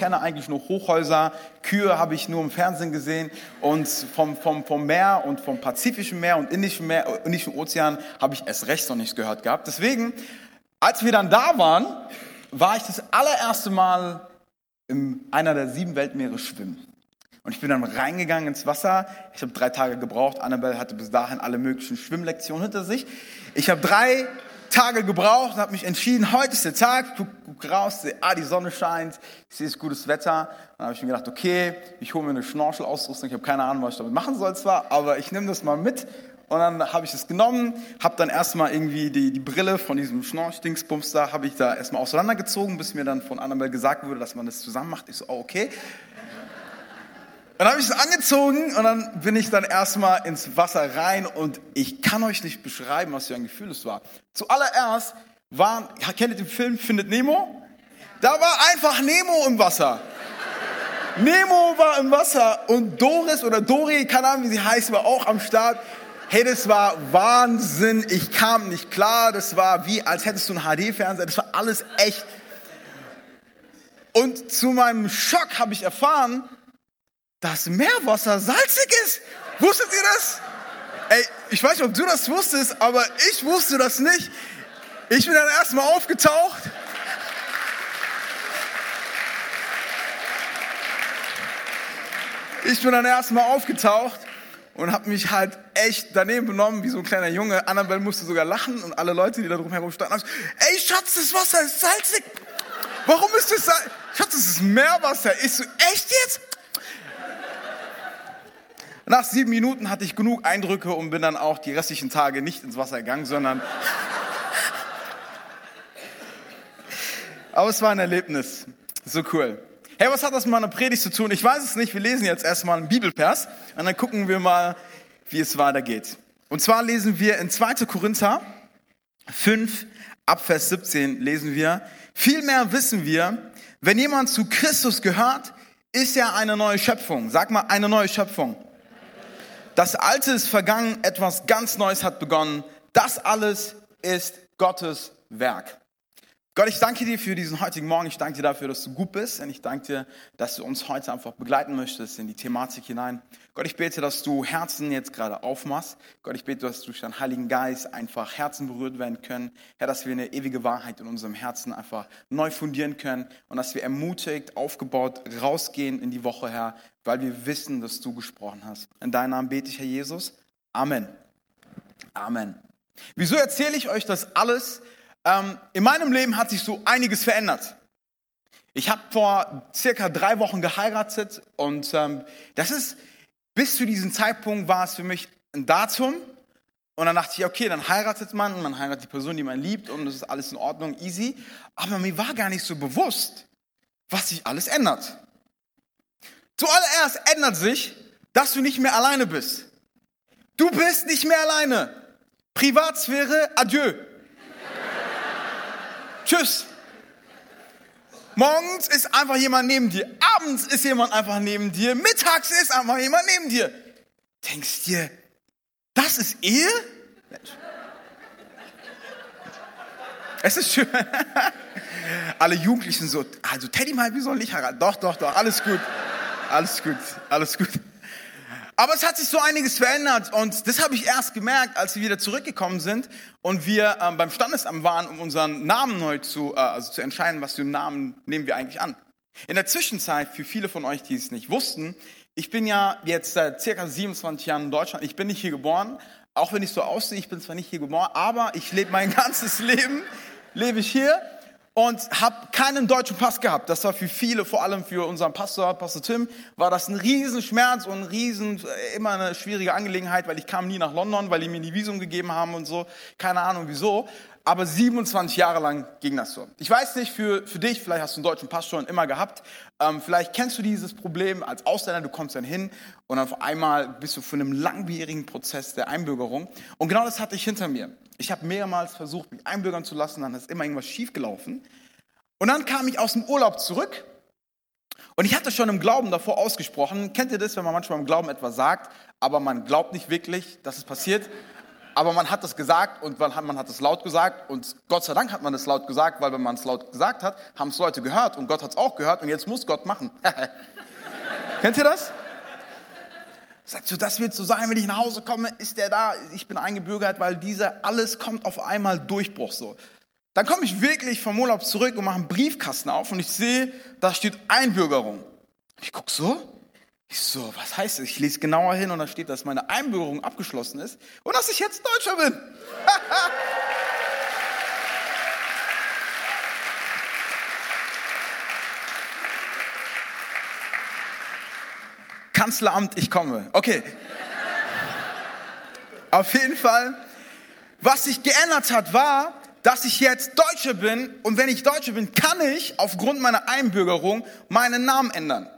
kenne eigentlich nur Hochhäuser, Kühe habe ich nur im Fernsehen gesehen und vom, vom, vom Meer und vom Pazifischen Meer und Indischen, Meer, äh, Indischen Ozean habe ich erst recht noch nichts gehört gehabt. Deswegen, als wir dann da waren, war ich das allererste Mal in einer der sieben Weltmeere schwimmen. Und ich bin dann reingegangen ins Wasser. Ich habe drei Tage gebraucht. Annabelle hatte bis dahin alle möglichen Schwimmlektionen hinter sich. Ich habe drei Tage gebraucht und habe mich entschieden, heute ist der Tag. Guck, guck raus, sehe, ah, die Sonne scheint, ich sehe, es gutes Wetter. Dann habe ich mir gedacht, okay, ich hole mir eine Schnorchelausrüstung. Ich habe keine Ahnung, was ich damit machen soll zwar, aber ich nehme das mal mit. Und dann habe ich es genommen, habe dann erstmal irgendwie die, die Brille von diesem Schnorch-Dingsbums da, habe ich da erstmal auseinandergezogen, bis mir dann von Annabelle gesagt wurde, dass man das zusammen macht. Ich so, oh, okay. Dann habe ich es angezogen und dann bin ich dann erstmal ins Wasser rein und ich kann euch nicht beschreiben, was für ein Gefühl es war. Zuallererst waren, kennt ihr den Film Findet Nemo? Da war einfach Nemo im Wasser. Nemo war im Wasser und Doris oder Dori, keine Ahnung wie sie heißt, war auch am Start. Hey, das war Wahnsinn. Ich kam nicht klar. Das war wie, als hättest du einen HD-Fernseher. Das war alles echt. Und zu meinem Schock habe ich erfahren, dass Meerwasser salzig ist. Wusstet ihr das? Ey, ich weiß nicht, ob du das wusstest, aber ich wusste das nicht. Ich bin dann erstmal aufgetaucht. Ich bin dann erstmal aufgetaucht und habe mich halt echt daneben benommen, wie so ein kleiner Junge. Annabelle musste sogar lachen und alle Leute, die da drumherum standen, haben gesagt, ey Schatz, das Wasser ist salzig. Warum ist das salzig? Schatz, das ist Meerwasser. Ich so, echt jetzt? Nach sieben Minuten hatte ich genug Eindrücke und bin dann auch die restlichen Tage nicht ins Wasser gegangen, sondern... Aber es war ein Erlebnis. So cool. Hey, was hat das mit meiner Predigt zu tun? Ich weiß es nicht. Wir lesen jetzt erstmal einen Bibelvers und dann gucken wir mal, wie es weitergeht. Und zwar lesen wir in 2. Korinther 5, ab Vers 17 lesen wir, vielmehr wissen wir, wenn jemand zu Christus gehört, ist er eine neue Schöpfung. Sag mal, eine neue Schöpfung. Das Alte ist vergangen, etwas ganz Neues hat begonnen. Das alles ist Gottes Werk. Gott, ich danke dir für diesen heutigen Morgen. Ich danke dir dafür, dass du gut bist. Und ich danke dir, dass du uns heute einfach begleiten möchtest in die Thematik hinein. Gott, ich bete, dass du Herzen jetzt gerade aufmachst. Gott, ich bete, dass durch deinen Heiligen Geist einfach Herzen berührt werden können. Herr, dass wir eine ewige Wahrheit in unserem Herzen einfach neu fundieren können und dass wir ermutigt, aufgebaut rausgehen in die Woche, Herr, weil wir wissen, dass du gesprochen hast. In deinem Namen bete ich, Herr Jesus. Amen. Amen. Wieso erzähle ich euch das alles? Ähm, in meinem Leben hat sich so einiges verändert. Ich habe vor circa drei Wochen geheiratet und ähm, das ist, bis zu diesem Zeitpunkt war es für mich ein Datum. Und dann dachte ich, okay, dann heiratet man und man heiratet die Person, die man liebt und das ist alles in Ordnung, easy. Aber mir war gar nicht so bewusst, was sich alles ändert. Zuallererst ändert sich, dass du nicht mehr alleine bist. Du bist nicht mehr alleine. Privatsphäre, adieu. Tschüss. Morgens ist einfach jemand neben dir. Abends ist jemand einfach neben dir. Mittags ist einfach jemand neben dir. Denkst dir, das ist Ehe? Es ist schön. Alle Jugendlichen so, also Teddy mal, wir sollen nicht heiraten. Doch, doch, doch, alles gut. Alles gut, alles gut. Aber es hat sich so einiges verändert und das habe ich erst gemerkt, als wir wieder zurückgekommen sind und wir ähm, beim Standesamt waren, um unseren Namen neu zu, äh, also zu entscheiden, was für einen Namen nehmen wir eigentlich an. In der Zwischenzeit, für viele von euch, die es nicht wussten, ich bin ja jetzt seit circa 27 Jahren in Deutschland. Ich bin nicht hier geboren, auch wenn ich so aussehe, ich bin zwar nicht hier geboren, aber ich lebe mein ganzes Leben, lebe ich hier und habe keinen deutschen Pass gehabt. Das war für viele, vor allem für unseren Pastor, Pastor Tim, war das ein Riesenschmerz und ein riesen, äh, immer eine schwierige Angelegenheit, weil ich kam nie nach London, weil die mir die Visum gegeben haben und so. Keine Ahnung wieso. aber 27 Jahre lang ging das so. Ich weiß nicht, für, für dich, vielleicht hast du einen deutschen Pass schon immer gehabt, ähm, vielleicht kennst du dieses Problem als Ausländer, du kommst dann hin und auf einmal bist du von einem langwierigen Prozess der Einbürgerung. Und genau das hatte ich hinter mir. Ich habe mehrmals versucht, mich einbürgern zu lassen, dann ist immer irgendwas schiefgelaufen. Und dann kam ich aus dem Urlaub zurück und ich hatte schon im Glauben davor ausgesprochen. Kennt ihr das, wenn man manchmal im Glauben etwas sagt, aber man glaubt nicht wirklich, dass es passiert? aber man hat es gesagt und man hat es laut gesagt und Gott sei Dank hat man es laut gesagt, weil wenn man es laut gesagt hat, haben es Leute gehört und Gott hat es auch gehört und jetzt muss Gott machen. Kennt ihr das? Sagst du, das wird so sein, wenn ich nach Hause komme, ist der da, ich bin eingebürgert, weil dieser, alles kommt auf einmal Durchbruch so. Dann komme ich wirklich vom Urlaub zurück und mache einen Briefkasten auf und ich sehe, da steht Einbürgerung. Ich gucke so, ich so, was heißt das? Ich lese genauer hin und da steht, dass meine Einbürgerung abgeschlossen ist und dass ich jetzt Deutscher bin. Kanzleramt, ich komme. Okay. Auf jeden Fall, was sich geändert hat, war, dass ich jetzt Deutscher bin und wenn ich Deutscher bin, kann ich aufgrund meiner Einbürgerung meinen Namen ändern.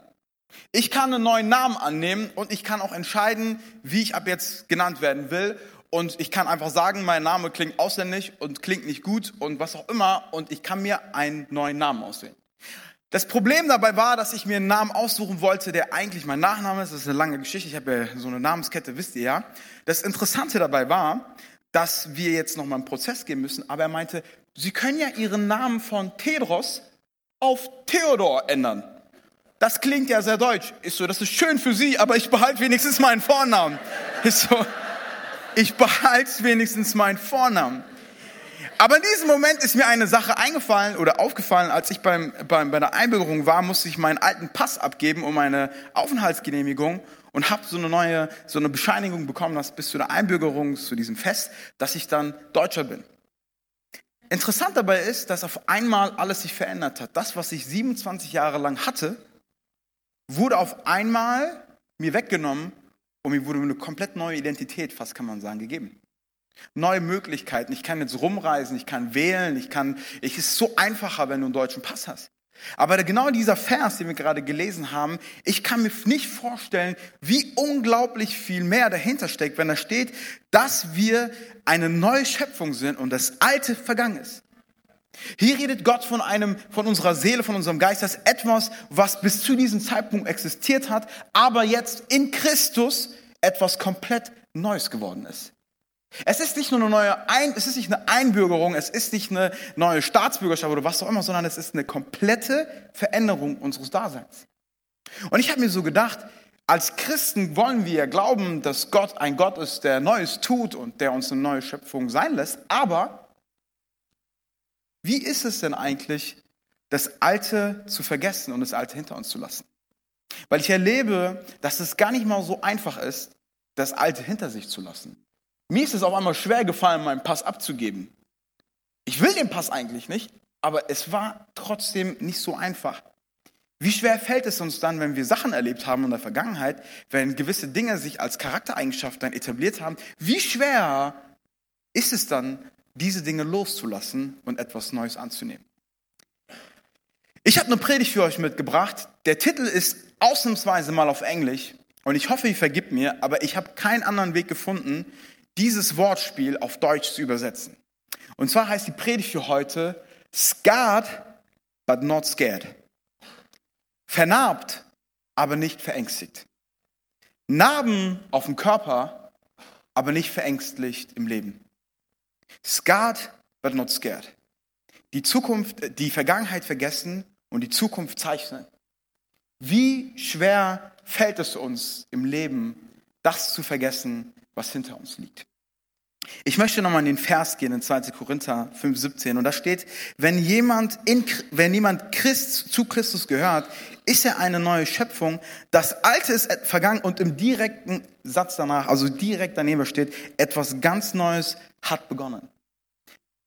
Ich kann einen neuen Namen annehmen und ich kann auch entscheiden, wie ich ab jetzt genannt werden will. Und ich kann einfach sagen, mein Name klingt ausländisch und klingt nicht gut und was auch immer. Und ich kann mir einen neuen Namen auswählen. Das Problem dabei war, dass ich mir einen Namen aussuchen wollte, der eigentlich mein Nachname ist. Das ist eine lange Geschichte. Ich habe ja so eine Namenskette, wisst ihr ja. Das Interessante dabei war, dass wir jetzt noch mal einen Prozess gehen müssen. Aber er meinte, Sie können ja Ihren Namen von Tedros auf Theodor ändern das klingt ja sehr deutsch. Ist so, das ist schön für Sie, aber ich behalte wenigstens meinen Vornamen. Ist so, ich behalte wenigstens meinen Vornamen. Aber in diesem Moment ist mir eine Sache eingefallen oder aufgefallen, als ich beim, beim, bei der Einbürgerung war, musste ich meinen alten Pass abgeben um meine Aufenthaltsgenehmigung und habe so eine neue, so eine Bescheinigung bekommen, dass bis zu der Einbürgerung, zu diesem Fest, dass ich dann Deutscher bin. Interessant dabei ist, dass auf einmal alles sich verändert hat. Das, was ich 27 Jahre lang hatte, wurde auf einmal mir weggenommen und mir wurde eine komplett neue Identität, fast kann man sagen, gegeben. Neue Möglichkeiten. Ich kann jetzt rumreisen, ich kann wählen, ich kann, es ist so einfacher, wenn du einen deutschen Pass hast. Aber genau dieser Vers, den wir gerade gelesen haben, ich kann mir nicht vorstellen, wie unglaublich viel mehr dahinter steckt, wenn da steht, dass wir eine neue Schöpfung sind und das Alte vergangen ist. Hier redet Gott von einem, von unserer Seele, von unserem Geist, das etwas, was bis zu diesem Zeitpunkt existiert hat, aber jetzt in Christus etwas komplett Neues geworden ist. Es ist nicht nur eine neue Ein, es ist nicht eine Einbürgerung, es ist nicht eine neue Staatsbürgerschaft oder was auch immer, sondern es ist eine komplette Veränderung unseres Daseins. Und ich habe mir so gedacht, als Christen wollen wir glauben, dass Gott ein Gott ist, der Neues tut und der uns eine neue Schöpfung sein lässt, aber wie ist es denn eigentlich, das Alte zu vergessen und das Alte hinter uns zu lassen? Weil ich erlebe, dass es gar nicht mal so einfach ist, das Alte hinter sich zu lassen. Mir ist es auf einmal schwer gefallen, meinen Pass abzugeben. Ich will den Pass eigentlich nicht, aber es war trotzdem nicht so einfach. Wie schwer fällt es uns dann, wenn wir Sachen erlebt haben in der Vergangenheit, wenn gewisse Dinge sich als Charaktereigenschaft dann etabliert haben? Wie schwer ist es dann, diese Dinge loszulassen und etwas Neues anzunehmen. Ich habe eine Predigt für euch mitgebracht. Der Titel ist ausnahmsweise mal auf Englisch und ich hoffe, ihr vergibt mir, aber ich habe keinen anderen Weg gefunden, dieses Wortspiel auf Deutsch zu übersetzen. Und zwar heißt die Predigt für heute Scarred, but not scared. Vernarbt, aber nicht verängstigt. Narben auf dem Körper, aber nicht verängstigt im Leben. Scarred, but not scared. Die Zukunft, die Vergangenheit vergessen und die Zukunft zeichnen. Wie schwer fällt es uns im Leben, das zu vergessen, was hinter uns liegt? Ich möchte nochmal in den Vers gehen, in 2. Korinther 5, 17. Und da steht, wenn jemand, in, wenn jemand Christ, zu Christus gehört, ist er eine neue Schöpfung. Das Alte ist vergangen und im direkten Satz danach, also direkt daneben steht, etwas ganz Neues hat begonnen.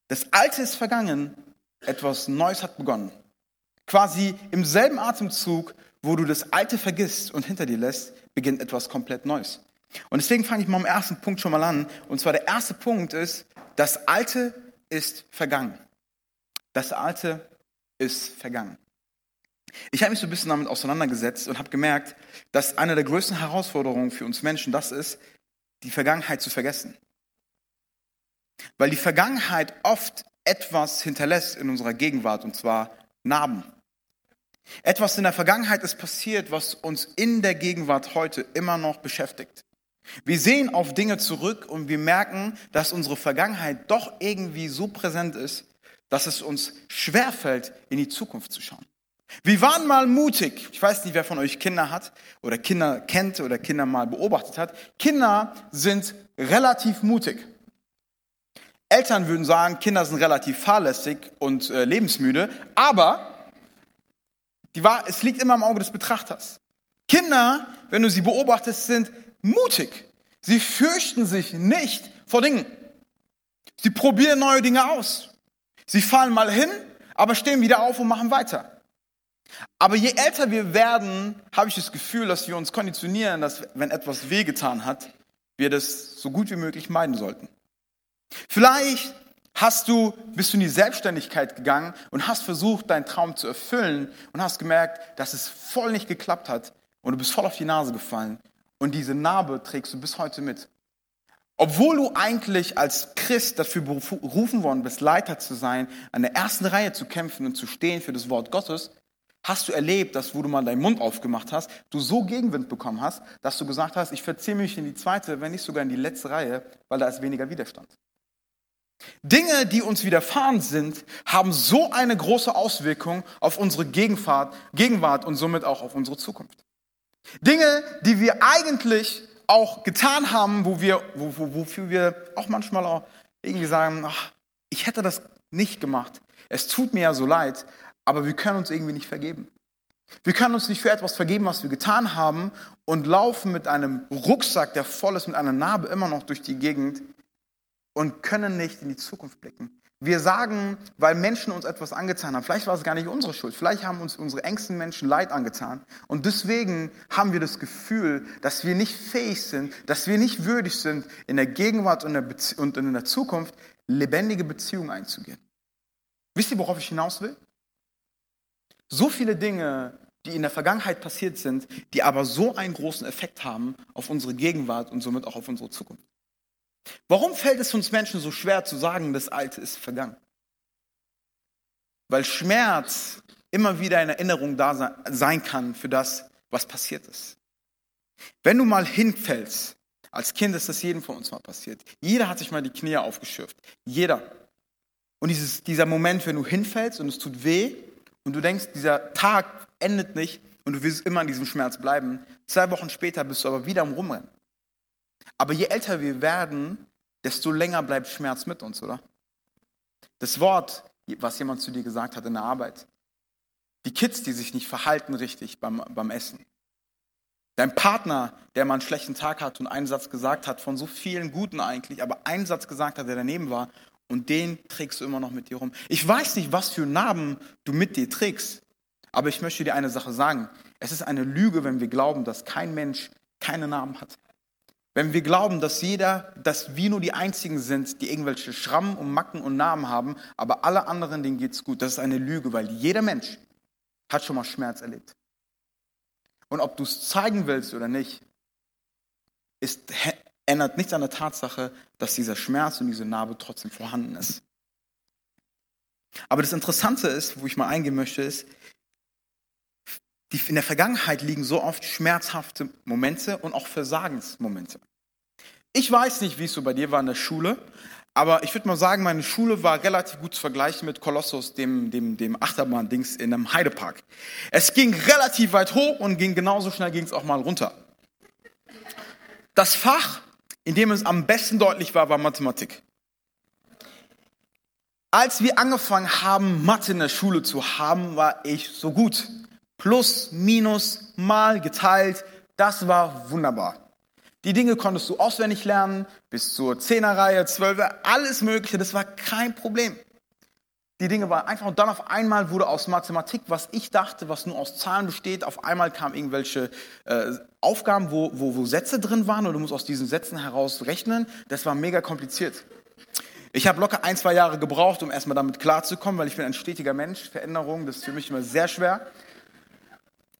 Das Alte ist vergangen, etwas Neues hat begonnen. Quasi im selben Atemzug, wo du das Alte vergisst und hinter dir lässt, beginnt etwas komplett Neues. Und deswegen fange ich mal am ersten Punkt schon mal an. Und zwar der erste Punkt ist, das Alte ist vergangen. Das Alte ist vergangen. Ich habe mich so ein bisschen damit auseinandergesetzt und habe gemerkt, dass eine der größten Herausforderungen für uns Menschen das ist, die Vergangenheit zu vergessen. Weil die Vergangenheit oft etwas hinterlässt in unserer Gegenwart, und zwar Narben. Etwas in der Vergangenheit ist passiert, was uns in der Gegenwart heute immer noch beschäftigt. Wir sehen auf Dinge zurück und wir merken, dass unsere Vergangenheit doch irgendwie so präsent ist, dass es uns schwerfällt, in die Zukunft zu schauen. Wir waren mal mutig. Ich weiß nicht, wer von euch Kinder hat oder Kinder kennt oder Kinder mal beobachtet hat. Kinder sind relativ mutig. Eltern würden sagen, Kinder sind relativ fahrlässig und äh, lebensmüde, aber die war, es liegt immer im Auge des Betrachters. Kinder, wenn du sie beobachtest, sind mutig. Sie fürchten sich nicht vor Dingen. Sie probieren neue Dinge aus. Sie fallen mal hin, aber stehen wieder auf und machen weiter. Aber je älter wir werden, habe ich das Gefühl, dass wir uns konditionieren, dass wenn etwas wehgetan hat, wir das so gut wie möglich meiden sollten. Vielleicht hast du, bist du in die Selbstständigkeit gegangen und hast versucht, deinen Traum zu erfüllen und hast gemerkt, dass es voll nicht geklappt hat und du bist voll auf die Nase gefallen und diese Narbe trägst du bis heute mit. Obwohl du eigentlich als Christ dafür berufen worden bist, Leiter zu sein, an der ersten Reihe zu kämpfen und zu stehen für das Wort Gottes, hast du erlebt, dass wo du mal deinen Mund aufgemacht hast, du so Gegenwind bekommen hast, dass du gesagt hast, ich verziehe mich in die zweite, wenn nicht sogar in die letzte Reihe, weil da ist weniger Widerstand. Dinge, die uns widerfahren sind, haben so eine große Auswirkung auf unsere Gegenwart, Gegenwart und somit auch auf unsere Zukunft. Dinge, die wir eigentlich auch getan haben, wo wir, wo, wo, wofür wir auch manchmal auch irgendwie sagen, ach, ich hätte das nicht gemacht. Es tut mir ja so leid, aber wir können uns irgendwie nicht vergeben. Wir können uns nicht für etwas vergeben, was wir getan haben und laufen mit einem Rucksack, der voll ist, mit einer Narbe immer noch durch die Gegend und können nicht in die Zukunft blicken. Wir sagen, weil Menschen uns etwas angetan haben, vielleicht war es gar nicht unsere Schuld, vielleicht haben uns unsere engsten Menschen Leid angetan und deswegen haben wir das Gefühl, dass wir nicht fähig sind, dass wir nicht würdig sind, in der Gegenwart und in der Zukunft lebendige Beziehungen einzugehen. Wisst ihr, worauf ich hinaus will? So viele Dinge, die in der Vergangenheit passiert sind, die aber so einen großen Effekt haben auf unsere Gegenwart und somit auch auf unsere Zukunft. Warum fällt es uns Menschen so schwer zu sagen, das Alte ist vergangen? Weil Schmerz immer wieder eine Erinnerung da sein kann für das, was passiert ist. Wenn du mal hinfällst, als Kind ist das jedem von uns mal passiert. Jeder hat sich mal die Knie aufgeschürft. Jeder. Und dieses, dieser Moment, wenn du hinfällst und es tut weh und du denkst, dieser Tag endet nicht und du willst immer in diesem Schmerz bleiben. Zwei Wochen später bist du aber wieder am Rumrennen. Aber je älter wir werden, desto länger bleibt Schmerz mit uns, oder? Das Wort, was jemand zu dir gesagt hat in der Arbeit. Die Kids, die sich nicht verhalten richtig beim, beim Essen. Dein Partner, der mal einen schlechten Tag hat und einen Satz gesagt hat, von so vielen guten eigentlich, aber einen Satz gesagt hat, der daneben war, und den trägst du immer noch mit dir rum. Ich weiß nicht, was für Narben du mit dir trägst, aber ich möchte dir eine Sache sagen. Es ist eine Lüge, wenn wir glauben, dass kein Mensch keine Narben hat. Wenn wir glauben, dass jeder, dass wir nur die Einzigen sind, die irgendwelche Schrammen und Macken und Namen haben, aber alle anderen, denen geht's gut, das ist eine Lüge, weil jeder Mensch hat schon mal Schmerz erlebt. Und ob du es zeigen willst oder nicht, ist, ändert nichts an der Tatsache, dass dieser Schmerz und diese Narbe trotzdem vorhanden ist. Aber das Interessante ist, wo ich mal eingehen möchte, ist, die, in der Vergangenheit liegen so oft schmerzhafte Momente und auch Versagensmomente. Ich weiß nicht, wie es so bei dir war in der Schule, aber ich würde mal sagen, meine Schule war relativ gut zu vergleichen mit Kolossus, dem, dem, dem Achterbahn-Dings in einem Heidepark. Es ging relativ weit hoch und ging genauso schnell ging es auch mal runter. Das Fach, in dem es am besten deutlich war, war Mathematik. Als wir angefangen haben, Mathe in der Schule zu haben, war ich so gut. Plus, minus, mal, geteilt. Das war wunderbar. Die Dinge konntest du auswendig lernen, bis zur Zehnerreihe, Zwölfer, alles Mögliche. Das war kein Problem. Die Dinge waren einfach und dann auf einmal wurde aus Mathematik, was ich dachte, was nur aus Zahlen besteht, auf einmal kamen irgendwelche äh, Aufgaben, wo, wo, wo Sätze drin waren und du musst aus diesen Sätzen heraus rechnen. Das war mega kompliziert. Ich habe locker ein, zwei Jahre gebraucht, um erstmal damit klarzukommen, weil ich bin ein stetiger Mensch. Veränderung, das ist für mich immer sehr schwer.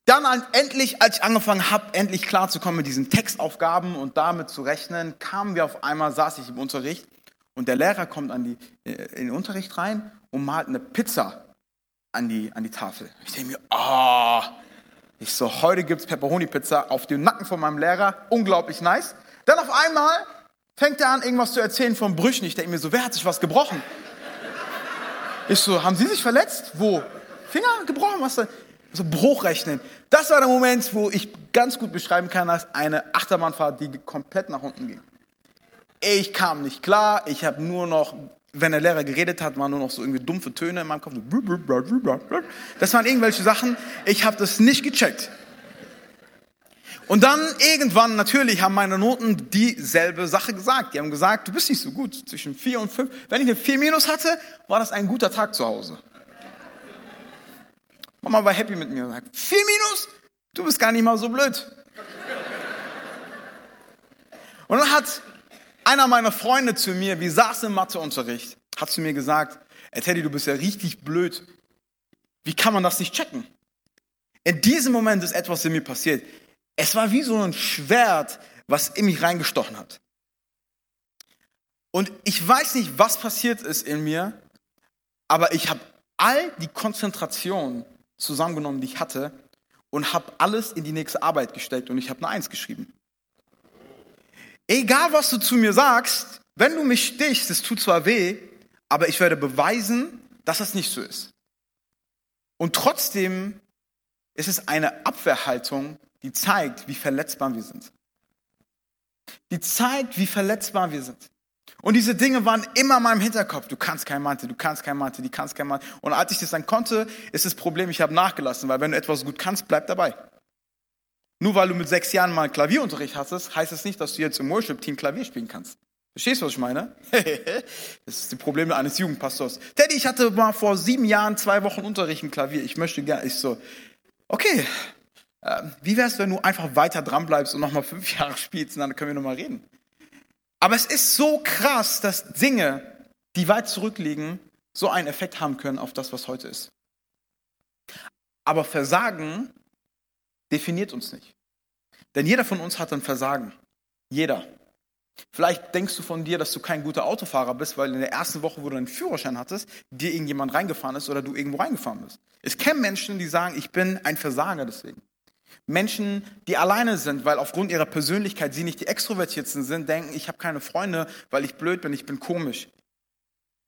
Dann endlich, als ich angefangen habe, endlich klarzukommen mit diesen Textaufgaben und damit zu rechnen, kamen wir auf einmal, saß ich im Unterricht und der Lehrer kommt an die, äh, in den Unterricht rein und malt eine Pizza an die, an die Tafel. Ich denke mir, ah, oh. ich so, heute gibt es Pepperoni-Pizza auf dem Nacken von meinem Lehrer, unglaublich nice. Dann auf einmal fängt er an, irgendwas zu erzählen von Brüchen. Ich denke mir so, wer hat sich was gebrochen? Ich so, haben Sie sich verletzt? Wo? Finger gebrochen? Was denn? So Bruchrechnen. Das war der Moment, wo ich ganz gut beschreiben kann, als eine Achterbahnfahrt, die komplett nach unten ging. Ich kam nicht klar, ich habe nur noch, wenn der Lehrer geredet hat, waren nur noch so irgendwie dumpfe Töne in meinem Kopf. Das waren irgendwelche Sachen, ich habe das nicht gecheckt. Und dann irgendwann, natürlich, haben meine Noten dieselbe Sache gesagt. Die haben gesagt, du bist nicht so gut, zwischen vier und fünf. Wenn ich eine vier minus hatte, war das ein guter Tag zu Hause. Mama war happy mit mir und sagt, vier Minus? Du bist gar nicht mal so blöd. Und dann hat einer meiner Freunde zu mir, wir saßen im Matheunterricht, hat zu mir gesagt, ey Teddy, du bist ja richtig blöd. Wie kann man das nicht checken? In diesem Moment ist etwas in mir passiert. Es war wie so ein Schwert, was in mich reingestochen hat. Und ich weiß nicht, was passiert ist in mir, aber ich habe all die Konzentration zusammengenommen, die ich hatte, und habe alles in die nächste Arbeit gesteckt und ich habe eine Eins geschrieben. Egal, was du zu mir sagst, wenn du mich stichst, es tut zwar weh, aber ich werde beweisen, dass das nicht so ist. Und trotzdem ist es eine Abwehrhaltung, die zeigt, wie verletzbar wir sind. Die zeigt, wie verletzbar wir sind. Und diese Dinge waren immer in meinem Hinterkopf. Du kannst kein Mathe, du kannst kein Mathe, die kannst kein Mathe. Und als ich das dann konnte, ist das Problem, ich habe nachgelassen, weil wenn du etwas gut kannst, bleib dabei. Nur weil du mit sechs Jahren mal Klavierunterricht hattest, heißt es das nicht, dass du jetzt im Worship-Team Klavier spielen kannst. Verstehst du, was ich meine? das ist die Probleme eines Jugendpastors. Teddy, ich hatte mal vor sieben Jahren zwei Wochen Unterricht im Klavier. Ich möchte gerne, ich so, okay, äh, wie wär's, wenn du einfach weiter dran bleibst und nochmal fünf Jahre spielst und dann können wir nochmal reden. Aber es ist so krass, dass Dinge, die weit zurückliegen, so einen Effekt haben können auf das, was heute ist. Aber Versagen definiert uns nicht. Denn jeder von uns hat ein Versagen. Jeder. Vielleicht denkst du von dir, dass du kein guter Autofahrer bist, weil in der ersten Woche, wo du einen Führerschein hattest, dir irgendjemand reingefahren ist oder du irgendwo reingefahren bist. Es kennen Menschen, die sagen, ich bin ein Versager deswegen. Menschen, die alleine sind, weil aufgrund ihrer Persönlichkeit sie nicht die Extrovertierten sind, denken, ich habe keine Freunde, weil ich blöd bin, ich bin komisch.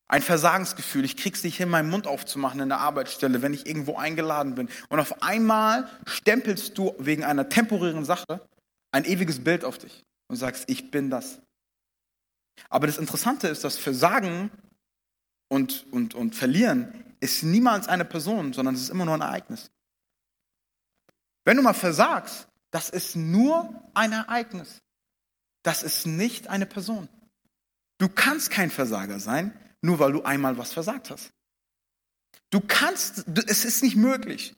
Ein Versagensgefühl, ich krieg's nicht hin, meinen Mund aufzumachen in der Arbeitsstelle, wenn ich irgendwo eingeladen bin. Und auf einmal stempelst du wegen einer temporären Sache ein ewiges Bild auf dich und sagst, ich bin das. Aber das Interessante ist, dass Versagen und, und, und Verlieren ist niemals eine Person, sondern es ist immer nur ein Ereignis. Wenn du mal versagst, das ist nur ein Ereignis. Das ist nicht eine Person. Du kannst kein Versager sein, nur weil du einmal was versagt hast. Du kannst, es ist nicht möglich.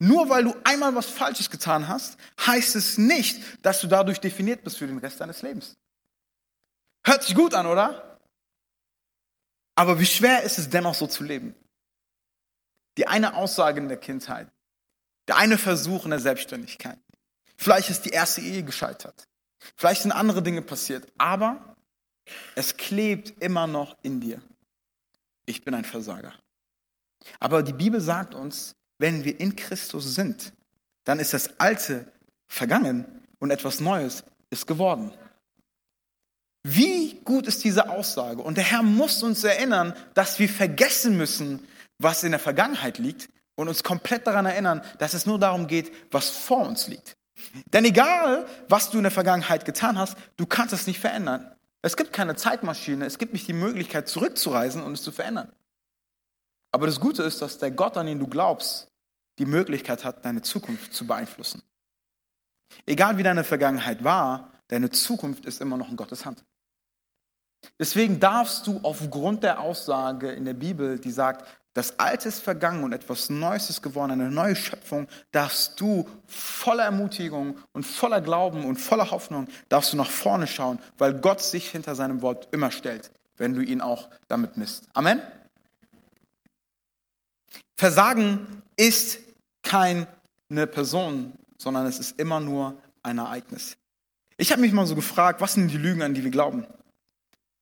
Nur weil du einmal was Falsches getan hast, heißt es nicht, dass du dadurch definiert bist für den Rest deines Lebens. Hört sich gut an, oder? Aber wie schwer ist es dennoch so zu leben? Die eine Aussage in der Kindheit, der eine Versuch in der Selbstständigkeit. Vielleicht ist die erste Ehe gescheitert. Vielleicht sind andere Dinge passiert. Aber es klebt immer noch in dir. Ich bin ein Versager. Aber die Bibel sagt uns, wenn wir in Christus sind, dann ist das Alte vergangen und etwas Neues ist geworden. Wie gut ist diese Aussage? Und der Herr muss uns erinnern, dass wir vergessen müssen, was in der Vergangenheit liegt und uns komplett daran erinnern, dass es nur darum geht, was vor uns liegt. Denn egal, was du in der Vergangenheit getan hast, du kannst es nicht verändern. Es gibt keine Zeitmaschine, es gibt nicht die Möglichkeit, zurückzureisen und es zu verändern. Aber das Gute ist, dass der Gott, an den du glaubst, die Möglichkeit hat, deine Zukunft zu beeinflussen. Egal wie deine Vergangenheit war, deine Zukunft ist immer noch in Gottes Hand. Deswegen darfst du aufgrund der Aussage in der Bibel, die sagt, das Alte ist vergangen und etwas Neues ist geworden, eine neue Schöpfung, darfst du voller Ermutigung und voller Glauben und voller Hoffnung, darfst du nach vorne schauen, weil Gott sich hinter seinem Wort immer stellt. wenn du ihn auch damit misst. Amen? Versagen ist keine Person, sondern es ist immer nur ein Ereignis. Ich habe mich mal so gefragt, was sind die Lügen, an die wir glauben?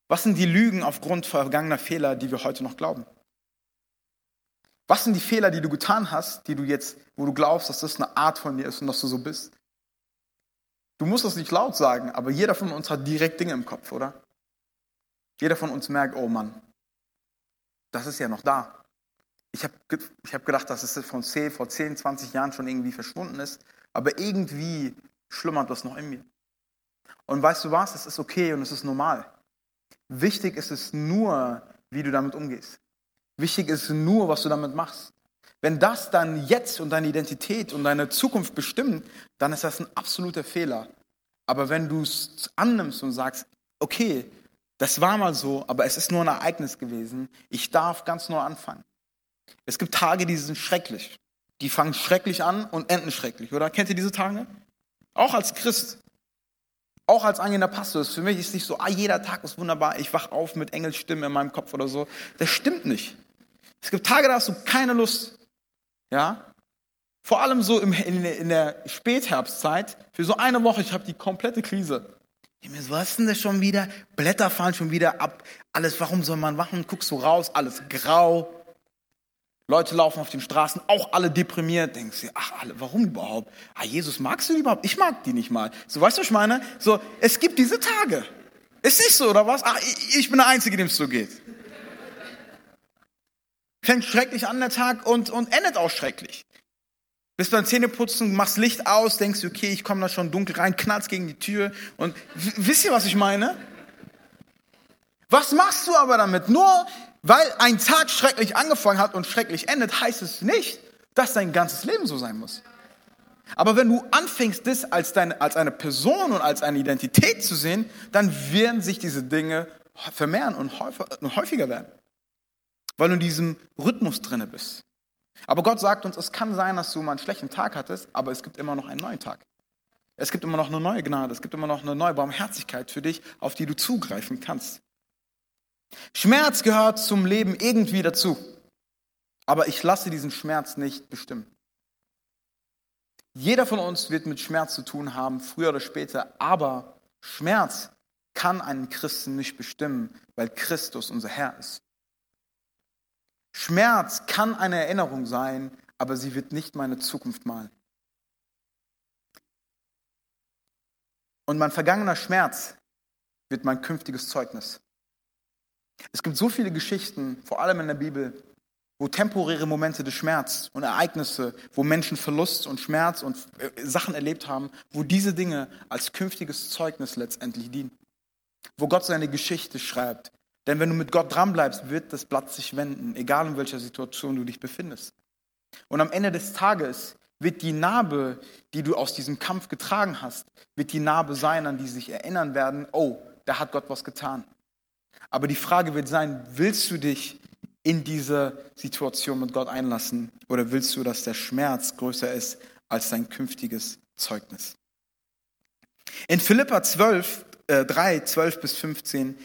Was sind die Lügen aufgrund vergangener Fehler, die wir heute noch glauben? Was sind die Fehler, die du getan hast, die du jetzt, wo du glaubst, dass das eine Art von dir ist und dass du so bist? Du musst das nicht laut sagen, aber jeder von uns hat direkt Dinge im Kopf, oder? Jeder von uns merkt, oh Mann, das ist ja noch da. Ich habe ich hab gedacht, dass es von 10, vor 10, 20 Jahren schon irgendwie verschwunden ist, aber irgendwie schlummert das noch in mir. Und weißt du was, es ist okay und es ist normal. Wichtig ist es nur, wie du damit umgehst. Wichtig ist nur, was du damit machst. Wenn das dann jetzt und deine Identität und deine Zukunft bestimmt, dann ist das ein absoluter Fehler. Aber wenn du es annimmst und sagst, okay, das war mal so, aber es ist nur ein Ereignis gewesen, ich darf ganz neu anfangen. Es gibt Tage, die sind schrecklich. Die fangen schrecklich an und enden schrecklich, oder? Kennt ihr diese Tage? Auch als Christ. Auch als angehender Pastor. Für mich ist nicht so, ah, jeder Tag ist wunderbar, ich wach auf mit Engelsstimmen in meinem Kopf oder so. Das stimmt nicht. Es gibt Tage, da hast du keine Lust. Ja? Vor allem so im, in, in, der Spätherbstzeit, für so eine Woche, ich habe die komplette Krise. Was ist denn das schon wieder? Blätter fallen schon wieder ab. Alles, warum soll man machen? Guckst du raus, alles grau. Leute laufen auf den Straßen, auch alle deprimiert. Denkst du, ach, alle, warum überhaupt? Ah, Jesus magst du die überhaupt? Ich mag die nicht mal. So, weißt du, was ich meine? So, es gibt diese Tage. Ist nicht so, oder was? Ach, ich, ich bin der Einzige, dem es so geht. Fängt schrecklich an der Tag und, und endet auch schrecklich. Bist beim Zähneputzen, machst Licht aus, denkst du, okay, ich komme da schon dunkel rein, knallst gegen die Tür und wisst ihr, was ich meine? Was machst du aber damit? Nur weil ein Tag schrecklich angefangen hat und schrecklich endet, heißt es nicht, dass dein ganzes Leben so sein muss. Aber wenn du anfängst, das als, deine, als eine Person und als eine Identität zu sehen, dann werden sich diese Dinge vermehren und häufiger werden weil du in diesem Rhythmus drinne bist. Aber Gott sagt uns, es kann sein, dass du mal einen schlechten Tag hattest, aber es gibt immer noch einen neuen Tag. Es gibt immer noch eine neue Gnade, es gibt immer noch eine neue Barmherzigkeit für dich, auf die du zugreifen kannst. Schmerz gehört zum Leben irgendwie dazu, aber ich lasse diesen Schmerz nicht bestimmen. Jeder von uns wird mit Schmerz zu tun haben, früher oder später, aber Schmerz kann einen Christen nicht bestimmen, weil Christus unser Herr ist. Schmerz kann eine Erinnerung sein, aber sie wird nicht meine Zukunft malen. Und mein vergangener Schmerz wird mein künftiges Zeugnis. Es gibt so viele Geschichten, vor allem in der Bibel, wo temporäre Momente des Schmerz und Ereignisse, wo Menschen Verlust und Schmerz und äh, Sachen erlebt haben, wo diese Dinge als künftiges Zeugnis letztendlich dienen. Wo Gott seine Geschichte schreibt, denn wenn du mit Gott dranbleibst, wird das Blatt sich wenden, egal in welcher Situation du dich befindest. Und am Ende des Tages wird die Narbe, die du aus diesem Kampf getragen hast, wird die Narbe sein, an die sich erinnern werden, oh, da hat Gott was getan. Aber die Frage wird sein, willst du dich in diese Situation mit Gott einlassen oder willst du, dass der Schmerz größer ist als dein künftiges Zeugnis? In Philippa 12, äh, 3, 12 bis 15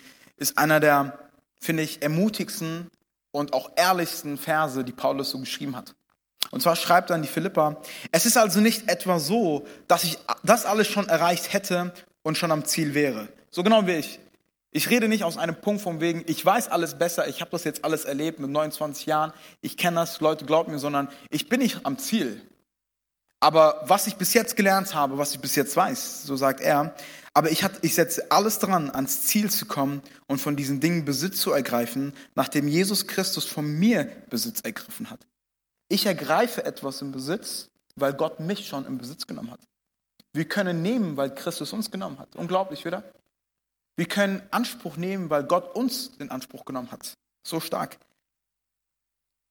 ist einer der, finde ich, ermutigsten und auch ehrlichsten Verse, die Paulus so geschrieben hat. Und zwar schreibt an die Philippa, es ist also nicht etwa so, dass ich das alles schon erreicht hätte und schon am Ziel wäre. So genau wie ich. Ich rede nicht aus einem Punkt von wegen, ich weiß alles besser, ich habe das jetzt alles erlebt mit 29 Jahren, ich kenne das, Leute glauben mir, sondern ich bin nicht am Ziel. Aber was ich bis jetzt gelernt habe, was ich bis jetzt weiß, so sagt er, aber ich, hat, ich setze alles dran, ans Ziel zu kommen und von diesen Dingen Besitz zu ergreifen, nachdem Jesus Christus von mir Besitz ergriffen hat. Ich ergreife etwas im Besitz, weil Gott mich schon im Besitz genommen hat. Wir können nehmen, weil Christus uns genommen hat. Unglaublich, wieder? Wir können Anspruch nehmen, weil Gott uns in Anspruch genommen hat. So stark.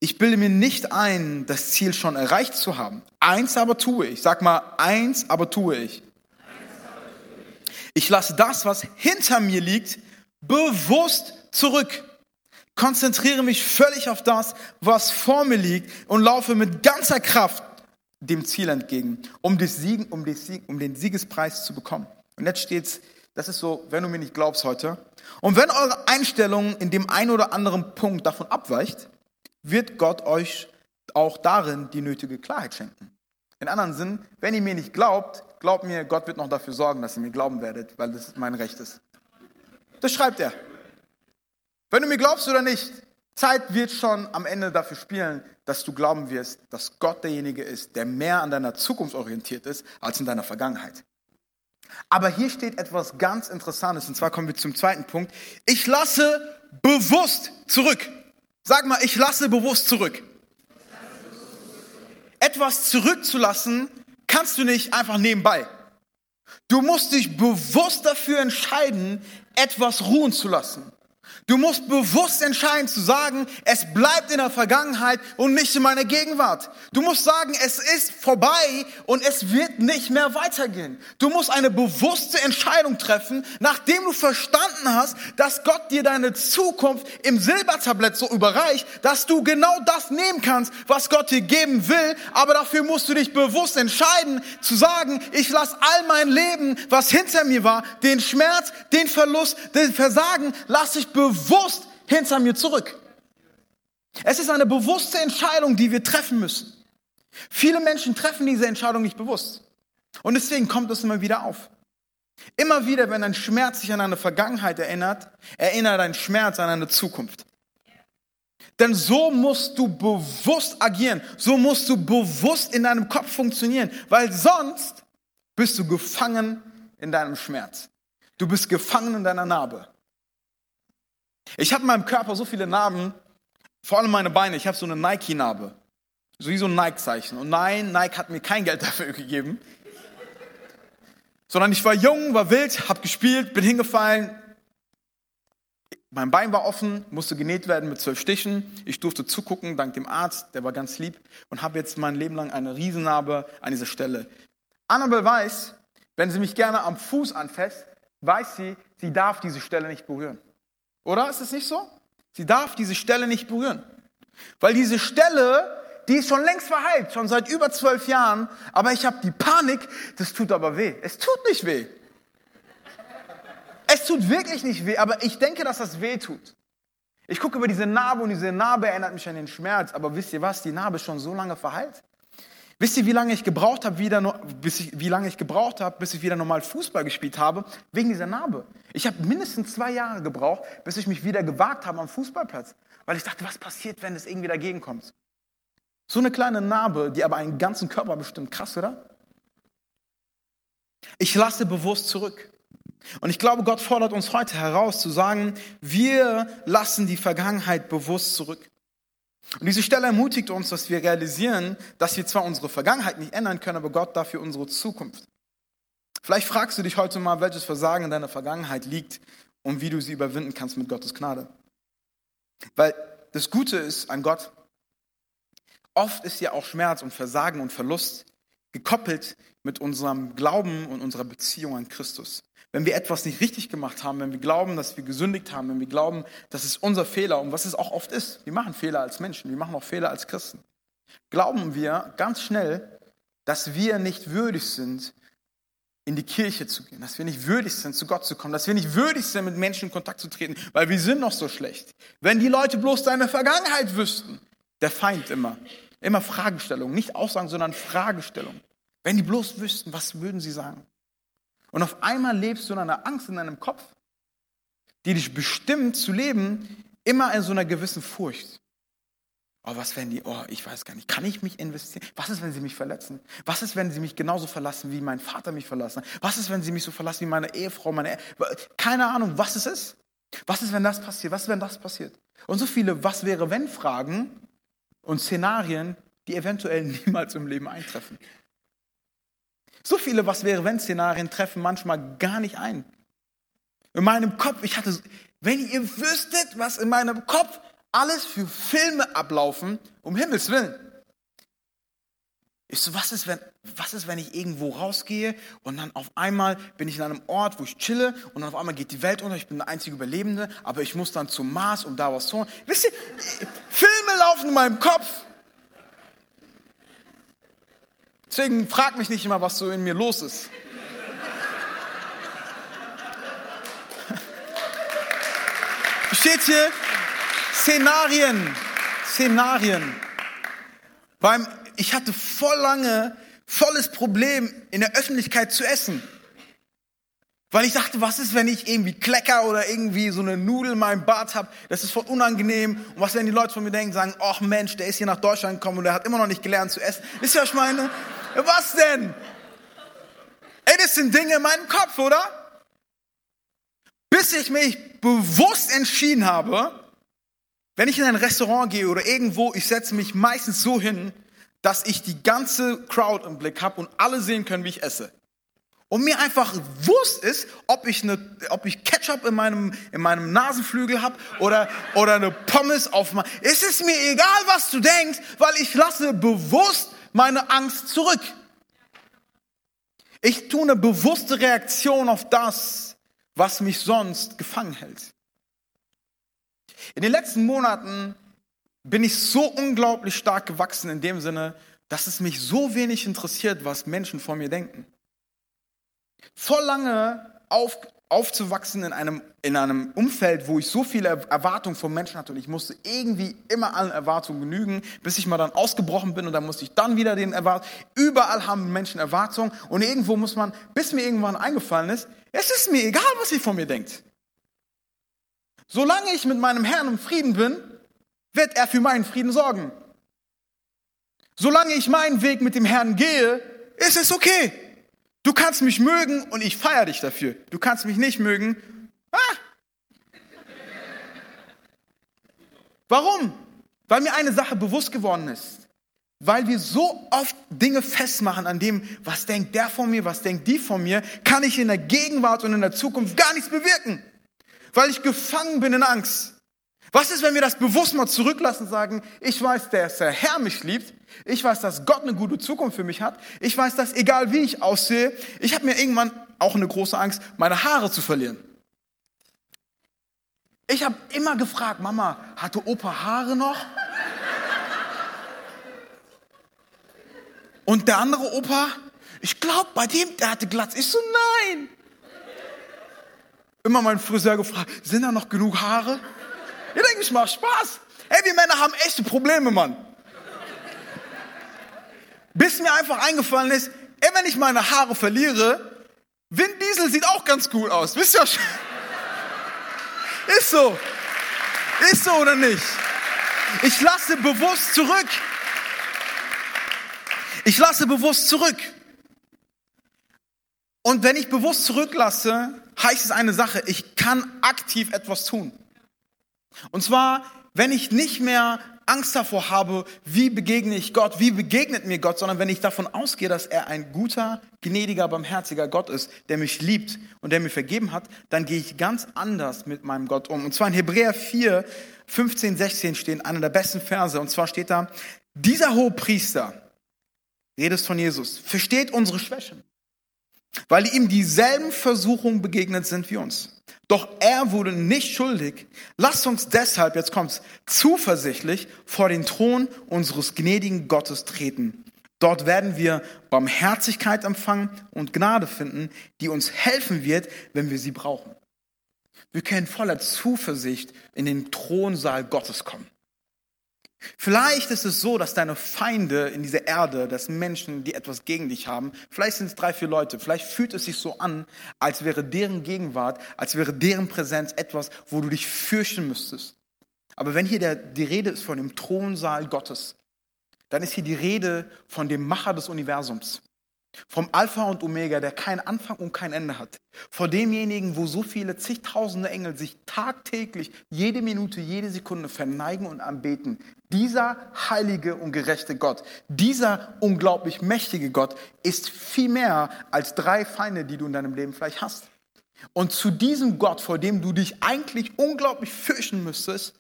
Ich bilde mir nicht ein, das Ziel schon erreicht zu haben. Eins aber tue ich. Sag mal, eins aber tue ich. Ich lasse das, was hinter mir liegt, bewusst zurück. Konzentriere mich völlig auf das, was vor mir liegt und laufe mit ganzer Kraft dem Ziel entgegen, um, Siegen, um, Sieg, um den Siegespreis zu bekommen. Und jetzt steht das ist so, wenn du mir nicht glaubst heute. Und wenn eure Einstellung in dem einen oder anderen Punkt davon abweicht, wird Gott euch auch darin die nötige Klarheit schenken. In anderen Sinn, wenn ihr mir nicht glaubt, glaubt mir, Gott wird noch dafür sorgen, dass ihr mir glauben werdet, weil das mein Recht ist. Das schreibt er. Wenn du mir glaubst oder nicht, Zeit wird schon am Ende dafür spielen, dass du glauben wirst, dass Gott derjenige ist, der mehr an deiner Zukunft orientiert ist als in deiner Vergangenheit. Aber hier steht etwas ganz Interessantes, und zwar kommen wir zum zweiten Punkt. Ich lasse bewusst zurück. Sag mal, ich lasse bewusst zurück. Etwas zurückzulassen kannst du nicht einfach nebenbei. Du musst dich bewusst dafür entscheiden, etwas ruhen zu lassen. Du musst bewusst entscheiden zu sagen, es bleibt in der Vergangenheit und nicht in meiner Gegenwart. Du musst sagen, es ist vorbei und es wird nicht mehr weitergehen. Du musst eine bewusste Entscheidung treffen, nachdem du verstanden hast, dass Gott dir deine Zukunft im Silbertablett so überreicht, dass du genau das nehmen kannst, was Gott dir geben will. Aber dafür musst du dich bewusst entscheiden zu sagen, ich lasse all mein Leben, was hinter mir war, den Schmerz, den Verlust, den Versagen, lasse ich bewusst bewusst hinter mir zurück. Es ist eine bewusste Entscheidung, die wir treffen müssen. Viele Menschen treffen diese Entscheidung nicht bewusst. Und deswegen kommt es immer wieder auf. Immer wieder, wenn ein Schmerz sich an eine Vergangenheit erinnert, erinnert ein Schmerz an eine Zukunft. Denn so musst du bewusst agieren, so musst du bewusst in deinem Kopf funktionieren, weil sonst bist du gefangen in deinem Schmerz. Du bist gefangen in deiner Narbe. Ich habe in meinem Körper so viele Narben, vor allem meine Beine. Ich habe so eine Nike-Narbe. So wie so ein Nike-Zeichen. Und nein, Nike hat mir kein Geld dafür gegeben. Sondern ich war jung, war wild, habe gespielt, bin hingefallen. Mein Bein war offen, musste genäht werden mit zwölf Stichen. Ich durfte zugucken, dank dem Arzt, der war ganz lieb. Und habe jetzt mein Leben lang eine Riesennarbe an dieser Stelle. Annabelle weiß, wenn sie mich gerne am Fuß anfasst, weiß sie, sie darf diese Stelle nicht berühren. Oder ist es nicht so? Sie darf diese Stelle nicht berühren. Weil diese Stelle, die ist schon längst verheilt, schon seit über zwölf Jahren. Aber ich habe die Panik, das tut aber weh. Es tut nicht weh. Es tut wirklich nicht weh, aber ich denke, dass das weh tut. Ich gucke über diese Narbe und diese Narbe erinnert mich an den Schmerz. Aber wisst ihr was? Die Narbe ist schon so lange verheilt. Wisst ihr, wie lange ich gebraucht habe, wieder, bis ich, wie lange ich gebraucht habe, bis ich wieder normal Fußball gespielt habe, wegen dieser Narbe? Ich habe mindestens zwei Jahre gebraucht, bis ich mich wieder gewagt habe am Fußballplatz, weil ich dachte, was passiert, wenn es irgendwie dagegen kommt? So eine kleine Narbe, die aber einen ganzen Körper bestimmt. Krass, oder? Ich lasse bewusst zurück. Und ich glaube, Gott fordert uns heute heraus zu sagen, wir lassen die Vergangenheit bewusst zurück. Und diese Stelle ermutigt uns, dass wir realisieren, dass wir zwar unsere Vergangenheit nicht ändern können, aber Gott dafür unsere Zukunft. Vielleicht fragst du dich heute mal, welches Versagen in deiner Vergangenheit liegt und wie du sie überwinden kannst mit Gottes Gnade. Weil das Gute ist an Gott, oft ist ja auch Schmerz und Versagen und Verlust gekoppelt mit unserem Glauben und unserer Beziehung an Christus. Wenn wir etwas nicht richtig gemacht haben, wenn wir glauben, dass wir gesündigt haben, wenn wir glauben, das ist unser Fehler und was es auch oft ist, wir machen Fehler als Menschen, wir machen auch Fehler als Christen, glauben wir ganz schnell, dass wir nicht würdig sind, in die Kirche zu gehen, dass wir nicht würdig sind, zu Gott zu kommen, dass wir nicht würdig sind, mit Menschen in Kontakt zu treten, weil wir sind noch so schlecht. Wenn die Leute bloß deine Vergangenheit wüssten, der Feind immer, immer Fragestellungen, nicht Aussagen, sondern Fragestellungen. Wenn die bloß wüssten, was würden sie sagen? Und auf einmal lebst du in einer Angst in deinem Kopf, die dich bestimmt zu leben, immer in so einer gewissen Furcht. Oh, was wenn die, oh, ich weiß gar nicht, kann ich mich investieren? Was ist, wenn sie mich verletzen? Was ist, wenn sie mich genauso verlassen, wie mein Vater mich verlassen? Was ist, wenn sie mich so verlassen, wie meine Ehefrau, meine, Ehe? keine Ahnung, was es ist. Was ist, wenn das passiert? Was ist, wenn das passiert? Und so viele Was wäre, wenn Fragen und Szenarien, die eventuell niemals im Leben eintreffen. So viele Was wäre, wenn Szenarien treffen manchmal gar nicht ein. In meinem Kopf, ich hatte, wenn ihr wüsstet, was in meinem Kopf alles für Filme ablaufen, um Himmels Willen. Ich so, was ist, wenn, was ist, wenn ich irgendwo rausgehe und dann auf einmal bin ich in einem Ort, wo ich chille und dann auf einmal geht die Welt unter, ich bin der einzige Überlebende, aber ich muss dann zum Mars, um da was zu holen. Wisst ihr, Filme laufen in meinem Kopf. Deswegen frag mich nicht immer, was so in mir los ist. steht hier Szenarien. Szenarien. Beim, ich hatte voll lange volles Problem, in der Öffentlichkeit zu essen. Weil ich dachte, was ist, wenn ich irgendwie Klecker oder irgendwie so eine Nudel in meinem Bart habe? Das ist voll unangenehm. Und was, wenn die Leute von mir denken, sagen, ach Mensch, der ist hier nach Deutschland gekommen und der hat immer noch nicht gelernt zu essen. Wisst ihr, was ich meine? Was denn? Ey, das sind Dinge in meinem Kopf, oder? Bis ich mich bewusst entschieden habe, wenn ich in ein Restaurant gehe oder irgendwo, ich setze mich meistens so hin, dass ich die ganze Crowd im Blick habe und alle sehen können, wie ich esse. Und mir einfach Wurst ist, ob ich, eine, ob ich Ketchup in meinem, in meinem Nasenflügel habe oder, oder eine Pommes auf meinem... Es ist mir egal, was du denkst, weil ich lasse bewusst meine Angst zurück. Ich tue eine bewusste Reaktion auf das, was mich sonst gefangen hält. In den letzten Monaten bin ich so unglaublich stark gewachsen in dem Sinne, dass es mich so wenig interessiert, was Menschen von mir denken voll lange auf, aufzuwachsen in einem, in einem Umfeld, wo ich so viele Erwartungen von Menschen hatte und ich musste irgendwie immer allen Erwartungen genügen, bis ich mal dann ausgebrochen bin und dann musste ich dann wieder den Erwartungen. Überall haben Menschen Erwartungen und irgendwo muss man, bis mir irgendwann eingefallen ist, es ist mir egal, was ihr von mir denkt. Solange ich mit meinem Herrn im Frieden bin, wird er für meinen Frieden sorgen. Solange ich meinen Weg mit dem Herrn gehe, ist es okay. Du kannst mich mögen und ich feiere dich dafür. Du kannst mich nicht mögen. Ah. Warum? Weil mir eine Sache bewusst geworden ist. Weil wir so oft Dinge festmachen an dem, was denkt der von mir, was denkt die von mir, kann ich in der Gegenwart und in der Zukunft gar nichts bewirken. Weil ich gefangen bin in Angst. Was ist, wenn wir das bewusst mal zurücklassen und sagen, ich weiß, dass der Herr mich liebt, ich weiß, dass Gott eine gute Zukunft für mich hat, ich weiß, dass egal wie ich aussehe, ich habe mir irgendwann auch eine große Angst, meine Haare zu verlieren. Ich habe immer gefragt, Mama, hatte Opa Haare noch? Und der andere Opa, ich glaube, bei dem, der hatte Glatz. Ich so, nein. Immer mein Friseur gefragt, sind da noch genug Haare? Ich denke, ich mache Spaß. Ey, wir Männer haben echte Probleme, Mann. Bis mir einfach eingefallen ist, ey, wenn ich meine Haare verliere, Vin Diesel sieht auch ganz cool aus. Wisst ihr schon? Ist so. Ist so oder nicht? Ich lasse bewusst zurück. Ich lasse bewusst zurück. Und wenn ich bewusst zurücklasse, heißt es eine Sache, ich kann aktiv etwas tun. Und zwar, wenn ich nicht mehr Angst davor habe, wie begegne ich Gott, wie begegnet mir Gott, sondern wenn ich davon ausgehe, dass er ein guter, gnädiger, barmherziger Gott ist, der mich liebt und der mir vergeben hat, dann gehe ich ganz anders mit meinem Gott um. Und zwar in Hebräer 4, 15, 16 stehen einer der besten Verse. Und zwar steht da, dieser hohe Priester, redest von Jesus, versteht unsere Schwächen, weil ihm dieselben Versuchungen begegnet sind wie uns. Doch er wurde nicht schuldig. Lasst uns deshalb, jetzt kommt's, zuversichtlich vor den Thron unseres gnädigen Gottes treten. Dort werden wir Barmherzigkeit empfangen und Gnade finden, die uns helfen wird, wenn wir sie brauchen. Wir können voller Zuversicht in den Thronsaal Gottes kommen. Vielleicht ist es so, dass deine Feinde in dieser Erde, dass Menschen, die etwas gegen dich haben, vielleicht sind es drei, vier Leute, vielleicht fühlt es sich so an, als wäre deren Gegenwart, als wäre deren Präsenz etwas, wo du dich fürchten müsstest. Aber wenn hier der, die Rede ist von dem Thronsaal Gottes, dann ist hier die Rede von dem Macher des Universums. Vom Alpha und Omega, der keinen Anfang und kein Ende hat. Vor demjenigen, wo so viele zigtausende Engel sich tagtäglich, jede Minute, jede Sekunde verneigen und anbeten. Dieser heilige und gerechte Gott, dieser unglaublich mächtige Gott ist viel mehr als drei Feinde, die du in deinem Leben vielleicht hast. Und zu diesem Gott, vor dem du dich eigentlich unglaublich fürchten müsstest,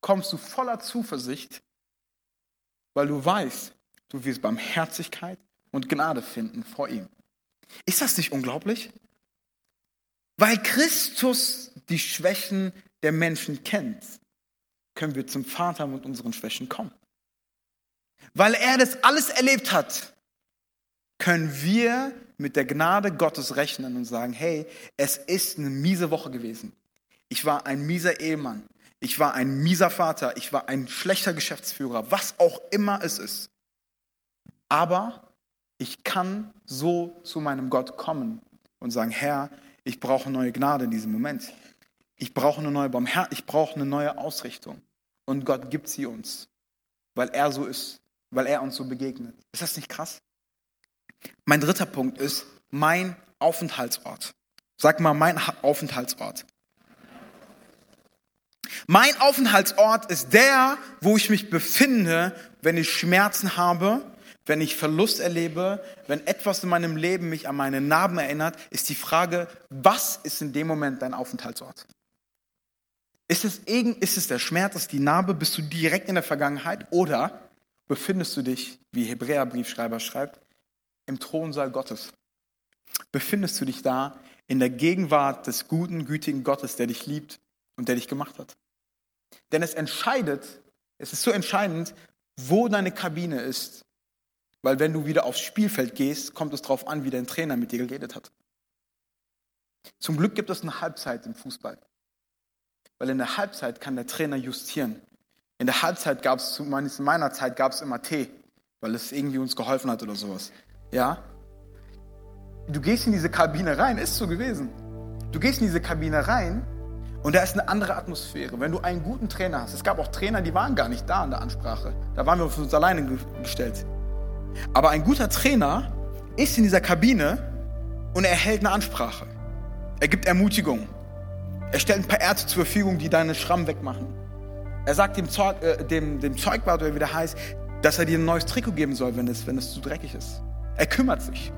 kommst du voller Zuversicht, weil du weißt, du wirst Barmherzigkeit, und Gnade finden vor ihm. Ist das nicht unglaublich? Weil Christus die Schwächen der Menschen kennt, können wir zum Vater mit unseren Schwächen kommen. Weil er das alles erlebt hat, können wir mit der Gnade Gottes rechnen und sagen, hey, es ist eine miese Woche gewesen. Ich war ein mieser Ehemann. ich war ein mieser Vater, ich war ein schlechter Geschäftsführer, was auch immer es ist. Aber ich kann so zu meinem Gott kommen und sagen, Herr, ich brauche neue Gnade in diesem Moment. Ich brauche eine neue Barmherz, ich brauche eine neue Ausrichtung. Und Gott gibt sie uns, weil er so ist, weil er uns so begegnet. Ist das nicht krass? Mein dritter Punkt ist mein Aufenthaltsort. Sag mal, mein Aufenthaltsort. Mein Aufenthaltsort ist der, wo ich mich befinde, wenn ich Schmerzen habe, wenn ich Verlust erlebe, wenn etwas in meinem Leben mich an meine Narben erinnert, ist die Frage, was ist in dem Moment dein Aufenthaltsort? Ist es, ist es der Schmerz, ist die Narbe, bist du direkt in der Vergangenheit oder befindest du dich, wie Hebräerbriefschreiber schreibt, im Thronsaal Gottes? Befindest du dich da in der Gegenwart des guten, gütigen Gottes, der dich liebt und der dich gemacht hat? Denn es entscheidet, es ist so entscheidend, wo deine Kabine ist, weil wenn du wieder aufs Spielfeld gehst, kommt es darauf an, wie dein Trainer mit dir geredet hat. Zum Glück gibt es eine Halbzeit im Fußball. Weil in der Halbzeit kann der Trainer justieren. In der Halbzeit gab es, in meiner Zeit gab es immer Tee, weil es irgendwie uns geholfen hat oder sowas. Ja? Du gehst in diese Kabine rein, ist so gewesen. Du gehst in diese Kabine rein und da ist eine andere Atmosphäre. Wenn du einen guten Trainer hast, es gab auch Trainer, die waren gar nicht da in der Ansprache. Da waren wir auf uns alleine gestellt. Aber ein guter Trainer ist in dieser Kabine und er hält eine Ansprache. Er gibt Ermutigung. Er stellt ein paar Ärzte zur Verfügung, die deine Schrammen wegmachen. Er sagt dem, Zeug, äh, dem, dem Zeugwart, oder wie der heißt, dass er dir ein neues Trikot geben soll, wenn es, wenn es zu dreckig ist. Er kümmert sich.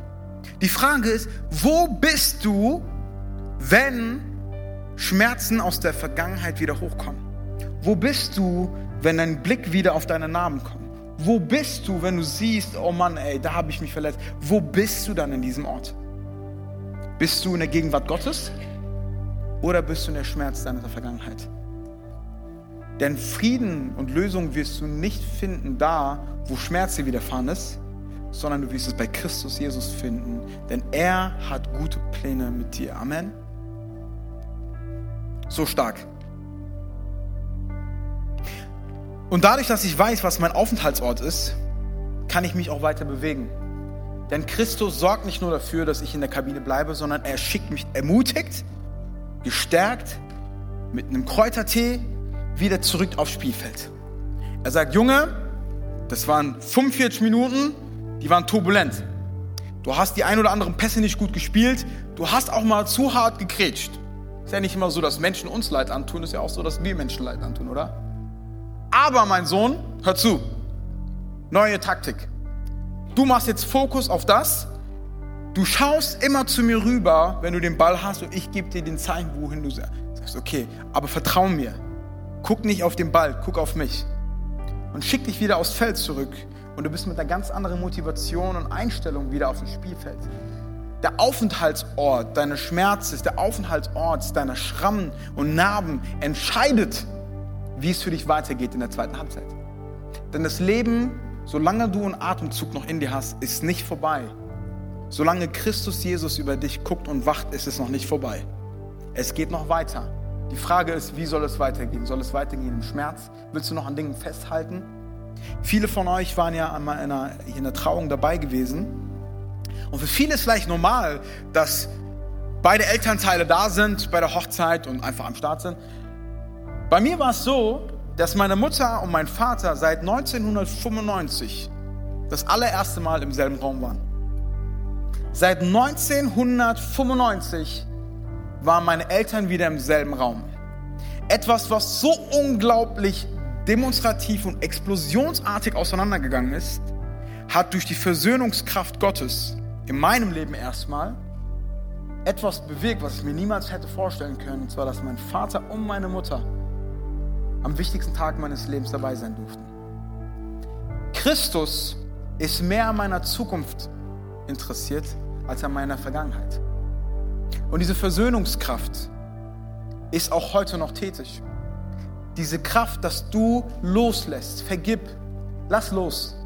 Die Frage ist, wo bist du, wenn Schmerzen aus der Vergangenheit wieder hochkommen? Wo bist du, wenn dein Blick wieder auf deine Namen kommt? Wo bist du, wenn du siehst, oh Mann, ey, da habe ich mich verletzt? Wo bist du dann in diesem Ort? Bist du in der Gegenwart Gottes oder bist du in der Schmerz deiner Vergangenheit? Denn Frieden und Lösung wirst du nicht finden da, wo Schmerz dir widerfahren ist, sondern du wirst es bei Christus Jesus finden, denn er hat gute Pläne mit dir. Amen. So stark. Und dadurch, dass ich weiß, was mein Aufenthaltsort ist, kann ich mich auch weiter bewegen. Denn Christus sorgt nicht nur dafür, dass ich in der Kabine bleibe, sondern er schickt mich ermutigt, gestärkt, mit einem Kräutertee wieder zurück aufs Spielfeld. Er sagt, Junge, das waren 45 Minuten, die waren turbulent. Du hast die ein oder anderen Pässe nicht gut gespielt. Du hast auch mal zu hart gekrätscht. Ist ja nicht immer so, dass Menschen uns Leid antun, ist ja auch so, dass wir Menschen Leid antun, oder? Aber mein Sohn, hör zu, neue Taktik. Du machst jetzt Fokus auf das. Du schaust immer zu mir rüber, wenn du den Ball hast und ich gebe dir den Zeichen, wohin du sagst. Okay, aber vertrau mir. Guck nicht auf den Ball, guck auf mich. Und schick dich wieder aufs Feld zurück. Und du bist mit einer ganz anderen Motivation und Einstellung wieder auf dem Spielfeld. Der Aufenthaltsort deines Schmerzes, der Aufenthaltsort deiner Schrammen und Narben entscheidet, wie es für dich weitergeht in der zweiten Halbzeit. Denn das Leben, solange du einen Atemzug noch in dir hast, ist nicht vorbei. Solange Christus Jesus über dich guckt und wacht, ist es noch nicht vorbei. Es geht noch weiter. Die Frage ist, wie soll es weitergehen? Soll es weitergehen im Schmerz? Willst du noch an Dingen festhalten? Viele von euch waren ja einmal in einer, in einer Trauung dabei gewesen. Und für viele ist vielleicht normal, dass beide Elternteile da sind bei der Hochzeit und einfach am Start sind. Bei mir war es so, dass meine Mutter und mein Vater seit 1995 das allererste Mal im selben Raum waren. Seit 1995 waren meine Eltern wieder im selben Raum. Etwas, was so unglaublich demonstrativ und explosionsartig auseinandergegangen ist, hat durch die Versöhnungskraft Gottes in meinem Leben erstmal etwas bewirkt, was ich mir niemals hätte vorstellen können. Und zwar, dass mein Vater und meine Mutter am wichtigsten Tag meines Lebens dabei sein durften. Christus ist mehr an meiner Zukunft interessiert als an meiner Vergangenheit. Und diese Versöhnungskraft ist auch heute noch tätig. Diese Kraft, dass du loslässt, vergib, lass los.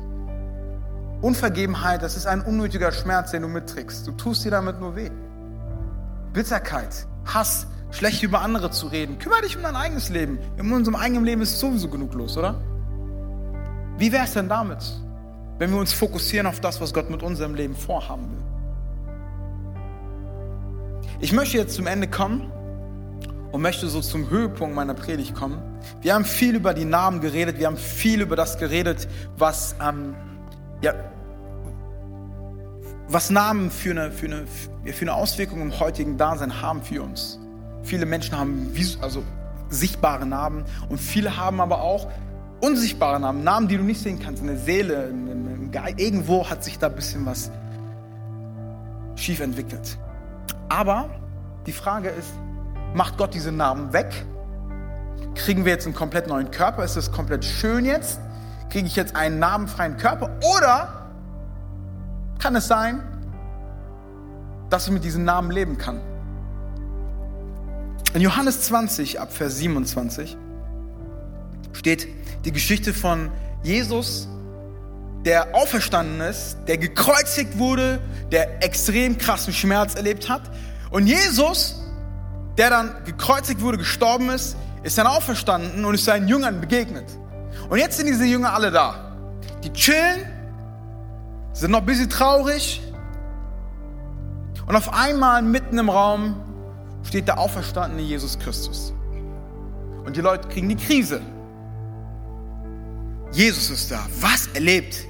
Unvergebenheit, das ist ein unnötiger Schmerz, den du mitträgst. Du tust dir damit nur weh. Bitterkeit, Hass, schlecht über andere zu reden. Kümmere dich um dein eigenes Leben. In unserem eigenen Leben ist sowieso genug los, oder? Wie wäre es denn damit, wenn wir uns fokussieren auf das, was Gott mit unserem Leben vorhaben will? Ich möchte jetzt zum Ende kommen und möchte so zum Höhepunkt meiner Predigt kommen. Wir haben viel über die Namen geredet, wir haben viel über das geredet, was, ähm, ja, was Namen für eine, für, eine, für eine Auswirkung im heutigen Dasein haben für uns. Viele Menschen haben also sichtbare Namen und viele haben aber auch unsichtbare Namen, Namen, die du nicht sehen kannst, in der Seele, irgendwo hat sich da ein bisschen was schief entwickelt. Aber die Frage ist, macht Gott diese Namen weg? Kriegen wir jetzt einen komplett neuen Körper? Ist das komplett schön jetzt? Kriege ich jetzt einen namenfreien Körper? Oder kann es sein, dass ich mit diesen Namen leben kann? In Johannes 20 ab Vers 27 steht die Geschichte von Jesus, der auferstanden ist, der gekreuzigt wurde, der extrem krassen Schmerz erlebt hat. Und Jesus, der dann gekreuzigt wurde, gestorben ist, ist dann auferstanden und ist seinen Jüngern begegnet. Und jetzt sind diese Jünger alle da. Die chillen, sind noch ein bisschen traurig. Und auf einmal mitten im Raum steht der auferstandene Jesus Christus. Und die Leute kriegen die Krise. Jesus ist da. Was erlebt?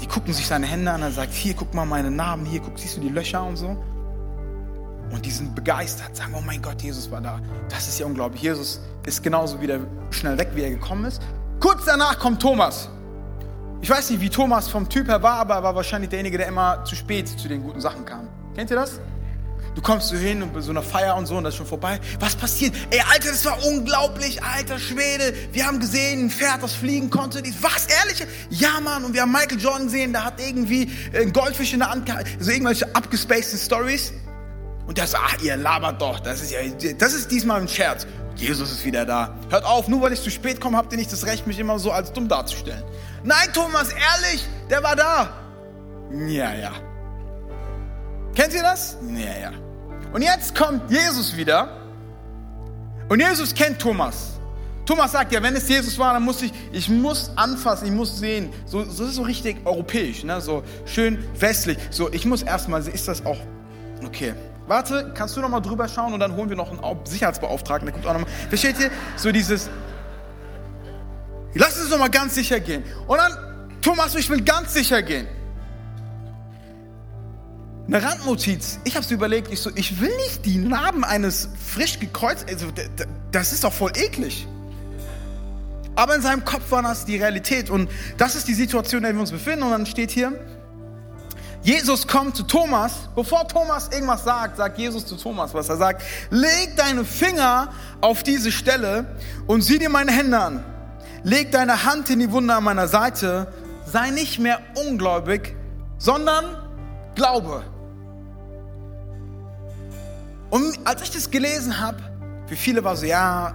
Die gucken sich seine Hände an, er sagt, hier, guck mal meine Narben, hier, guck, siehst du die Löcher und so? Und die sind begeistert, sagen, oh mein Gott, Jesus war da. Das ist ja unglaublich. Jesus ist genauso wieder schnell weg, wie er gekommen ist. Kurz danach kommt Thomas. Ich weiß nicht, wie Thomas vom Typ her war, aber er war wahrscheinlich derjenige, der immer zu spät zu den guten Sachen kam. Kennt ihr das? Du kommst so hin und bei so einer Feier und so und das ist schon vorbei. Was passiert? Ey, Alter, das war unglaublich, alter Schwede. Wir haben gesehen, ein Pferd, das fliegen konnte. Was, ehrlich? Ja, Mann. Und wir haben Michael Jordan gesehen, der hat irgendwie ein Goldfisch in der Hand gehalten. So irgendwelche abgespaceden Stories. Und der sagt, ach, ihr labert doch. Das ist ja, das ist diesmal ein Scherz. Jesus ist wieder da. Hört auf, nur weil ich zu spät komme, habt ihr nicht das Recht, mich immer so als dumm darzustellen. Nein, Thomas, ehrlich, der war da. Ja, ja. Kennt ihr das? Ja, ja. Und jetzt kommt Jesus wieder. Und Jesus kennt Thomas. Thomas sagt ja, wenn es Jesus war, dann muss ich, ich muss anfassen, ich muss sehen. So, so ist so richtig europäisch, ne? so schön westlich. So, ich muss erstmal sehen, ist das auch okay. Warte, kannst du noch mal drüber schauen und dann holen wir noch einen Sicherheitsbeauftragten, der kommt auch noch mal. Versteht ihr? So dieses, lass uns noch mal ganz sicher gehen. Und dann, Thomas, ich will ganz sicher gehen. Eine Randnotiz. Ich habe es überlegt, ich so, ich will nicht die Narben eines frisch gekreuzten, also das ist doch voll eklig. Aber in seinem Kopf war das die Realität und das ist die Situation, in der wir uns befinden. Und dann steht hier, Jesus kommt zu Thomas. Bevor Thomas irgendwas sagt, sagt Jesus zu Thomas, was er sagt. Leg deine Finger auf diese Stelle und sieh dir meine Hände an. Leg deine Hand in die Wunde an meiner Seite. Sei nicht mehr ungläubig, sondern glaube. Und als ich das gelesen habe, für viele war so, ja,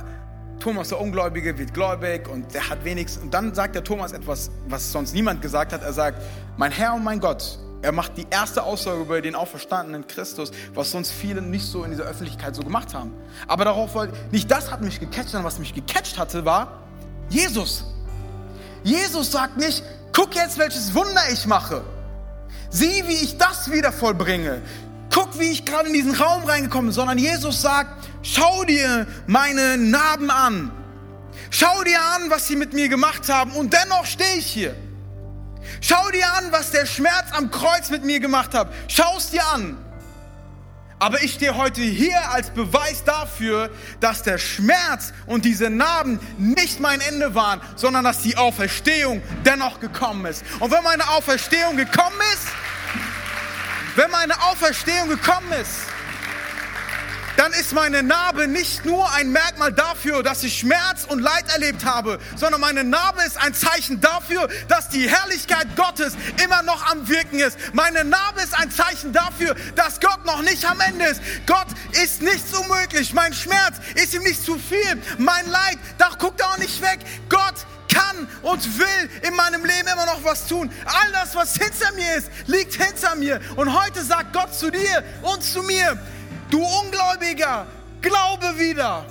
Thomas der Ungläubige wird gläubig und der hat wenigstens. Und dann sagt der Thomas etwas, was sonst niemand gesagt hat. Er sagt, mein Herr und mein Gott. Er macht die erste Aussage über den auferstandenen Christus, was sonst viele nicht so in dieser Öffentlichkeit so gemacht haben. Aber darauf wollte, nicht das hat mich gecatcht, sondern was mich gecatcht hatte, war Jesus. Jesus sagt nicht, guck jetzt, welches Wunder ich mache. Sieh, wie ich das wieder vollbringe guck, wie ich gerade in diesen Raum reingekommen bin, sondern Jesus sagt, schau dir meine Narben an. Schau dir an, was sie mit mir gemacht haben und dennoch stehe ich hier. Schau dir an, was der Schmerz am Kreuz mit mir gemacht hat. Schau es dir an. Aber ich stehe heute hier als Beweis dafür, dass der Schmerz und diese Narben nicht mein Ende waren, sondern dass die Auferstehung dennoch gekommen ist. Und wenn meine Auferstehung gekommen ist, wenn meine Auferstehung gekommen ist, dann ist meine Narbe nicht nur ein Merkmal dafür, dass ich Schmerz und Leid erlebt habe, sondern meine Narbe ist ein Zeichen dafür, dass die Herrlichkeit Gottes immer noch am Wirken ist. Meine Narbe ist ein Zeichen dafür, dass Gott noch nicht am Ende ist. Gott ist nichts unmöglich. Mein Schmerz ist ihm nicht zu viel. Mein Leid, da guckt er auch nicht weg. Gott kann und will in meinem Leben immer noch was tun. All das, was hinter mir ist, liegt hinter mir. Und heute sagt Gott zu dir und zu mir, du Ungläubiger, Glaube wieder.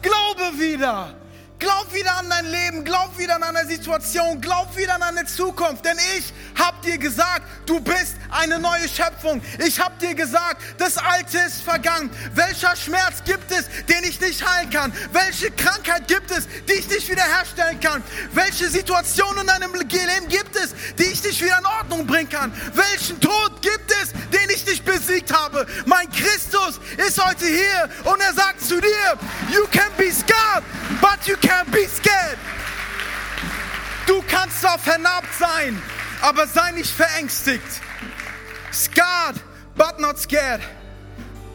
Glaube wieder. Glaub wieder an dein Leben, glaub wieder an deine Situation, glaub wieder an deine Zukunft. Denn ich hab dir gesagt, du bist eine neue Schöpfung. Ich hab dir gesagt, das Alte ist vergangen. Welcher Schmerz gibt es, den ich nicht heilen kann? Welche Krankheit gibt es, die ich nicht wiederherstellen kann? Welche Situation in deinem Leben gibt es, die ich nicht wieder in Ordnung bringen kann? Welchen Tod gibt es, den ich nicht besiegt habe? Mein Christus ist heute hier und er sagt zu dir, you can be scarred, but you can't be scared. Du kannst zwar vernarbt sein, aber sei nicht verängstigt. Scarred, but not scared.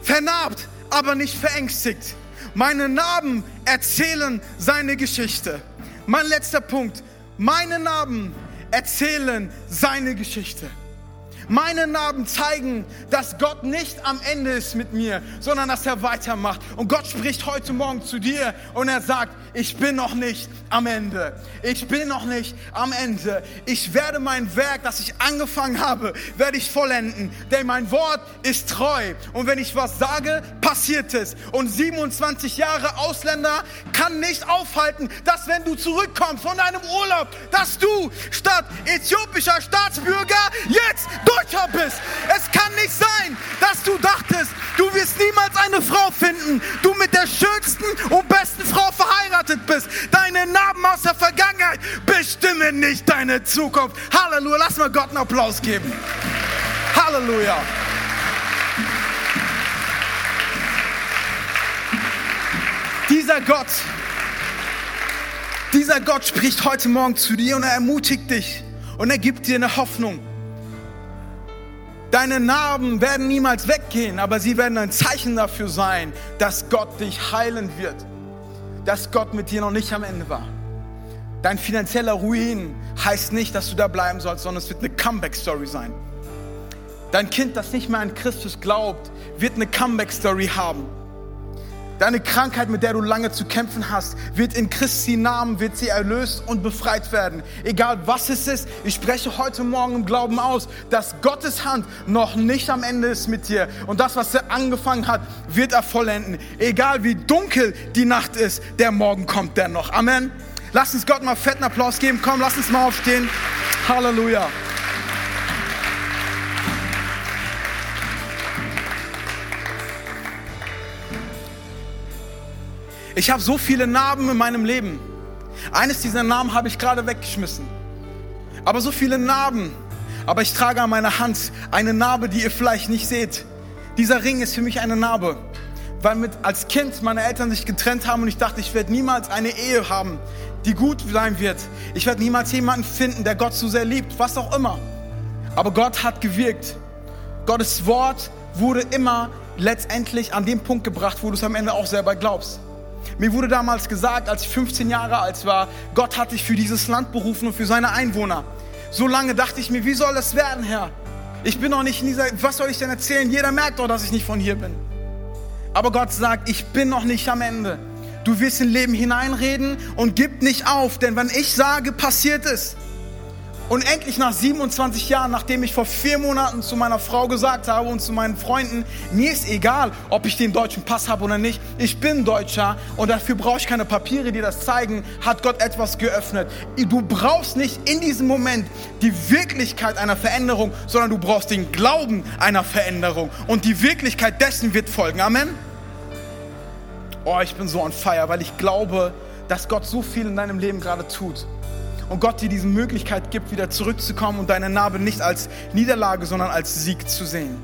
Vernarbt, aber nicht verängstigt. Meine Narben erzählen seine Geschichte. Mein letzter Punkt. Meine Narben erzählen seine Geschichte. Meine Narben zeigen, dass Gott nicht am Ende ist mit mir, sondern dass er weitermacht. Und Gott spricht heute Morgen zu dir und er sagt, ich bin noch nicht am Ende. Ich bin noch nicht am Ende. Ich werde mein Werk, das ich angefangen habe, werde ich vollenden. Denn mein Wort ist treu. Und wenn ich was sage, passiert es. Und 27 Jahre Ausländer kann nicht aufhalten, dass wenn du zurückkommst von deinem Urlaub, dass du statt äthiopischer Staatsbürger jetzt Deutscher bist. Es kann nicht sein, dass du dachtest, du wirst niemals eine Frau finden, du mit der schönsten und besten Frau verheiratet bist. Deine Narben aus der Vergangenheit bestimmen nicht deine Zukunft. Halleluja, lass mal Gott einen Applaus geben. Halleluja. Dieser Gott, dieser Gott spricht heute Morgen zu dir und er ermutigt dich und er gibt dir eine Hoffnung. Deine Narben werden niemals weggehen, aber sie werden ein Zeichen dafür sein, dass Gott dich heilen wird. Dass Gott mit dir noch nicht am Ende war. Dein finanzieller Ruin heißt nicht, dass du da bleiben sollst, sondern es wird eine Comeback-Story sein. Dein Kind, das nicht mehr an Christus glaubt, wird eine Comeback-Story haben. Deine Krankheit, mit der du lange zu kämpfen hast, wird in Christi Namen, wird sie erlöst und befreit werden. Egal was es ist, ich spreche heute Morgen im Glauben aus, dass Gottes Hand noch nicht am Ende ist mit dir. Und das, was er angefangen hat, wird er vollenden. Egal wie dunkel die Nacht ist, der Morgen kommt dennoch. Amen. Lass uns Gott mal fetten Applaus geben. Komm, lass uns mal aufstehen. Halleluja. Ich habe so viele Narben in meinem Leben. Eines dieser Narben habe ich gerade weggeschmissen. Aber so viele Narben. Aber ich trage an meiner Hand eine Narbe, die ihr vielleicht nicht seht. Dieser Ring ist für mich eine Narbe. Weil mit, als Kind meine Eltern sich getrennt haben und ich dachte, ich werde niemals eine Ehe haben, die gut sein wird. Ich werde niemals jemanden finden, der Gott so sehr liebt, was auch immer. Aber Gott hat gewirkt. Gottes Wort wurde immer letztendlich an den Punkt gebracht, wo du es am Ende auch selber glaubst. Mir wurde damals gesagt, als ich 15 Jahre alt war, Gott hat dich für dieses Land berufen und für seine Einwohner. So lange dachte ich mir, wie soll das werden, Herr? Ich bin noch nicht in dieser, was soll ich denn erzählen? Jeder merkt doch, dass ich nicht von hier bin. Aber Gott sagt, ich bin noch nicht am Ende. Du wirst in Leben hineinreden und gib nicht auf, denn wenn ich sage, passiert es. Und endlich nach 27 Jahren, nachdem ich vor vier Monaten zu meiner Frau gesagt habe und zu meinen Freunden, mir ist egal, ob ich den deutschen Pass habe oder nicht, ich bin Deutscher und dafür brauche ich keine Papiere, die das zeigen, hat Gott etwas geöffnet. Du brauchst nicht in diesem Moment die Wirklichkeit einer Veränderung, sondern du brauchst den Glauben einer Veränderung. Und die Wirklichkeit dessen wird folgen. Amen. Oh, ich bin so on fire, weil ich glaube, dass Gott so viel in deinem Leben gerade tut und Gott dir diese Möglichkeit gibt, wieder zurückzukommen und deine Narbe nicht als Niederlage, sondern als Sieg zu sehen.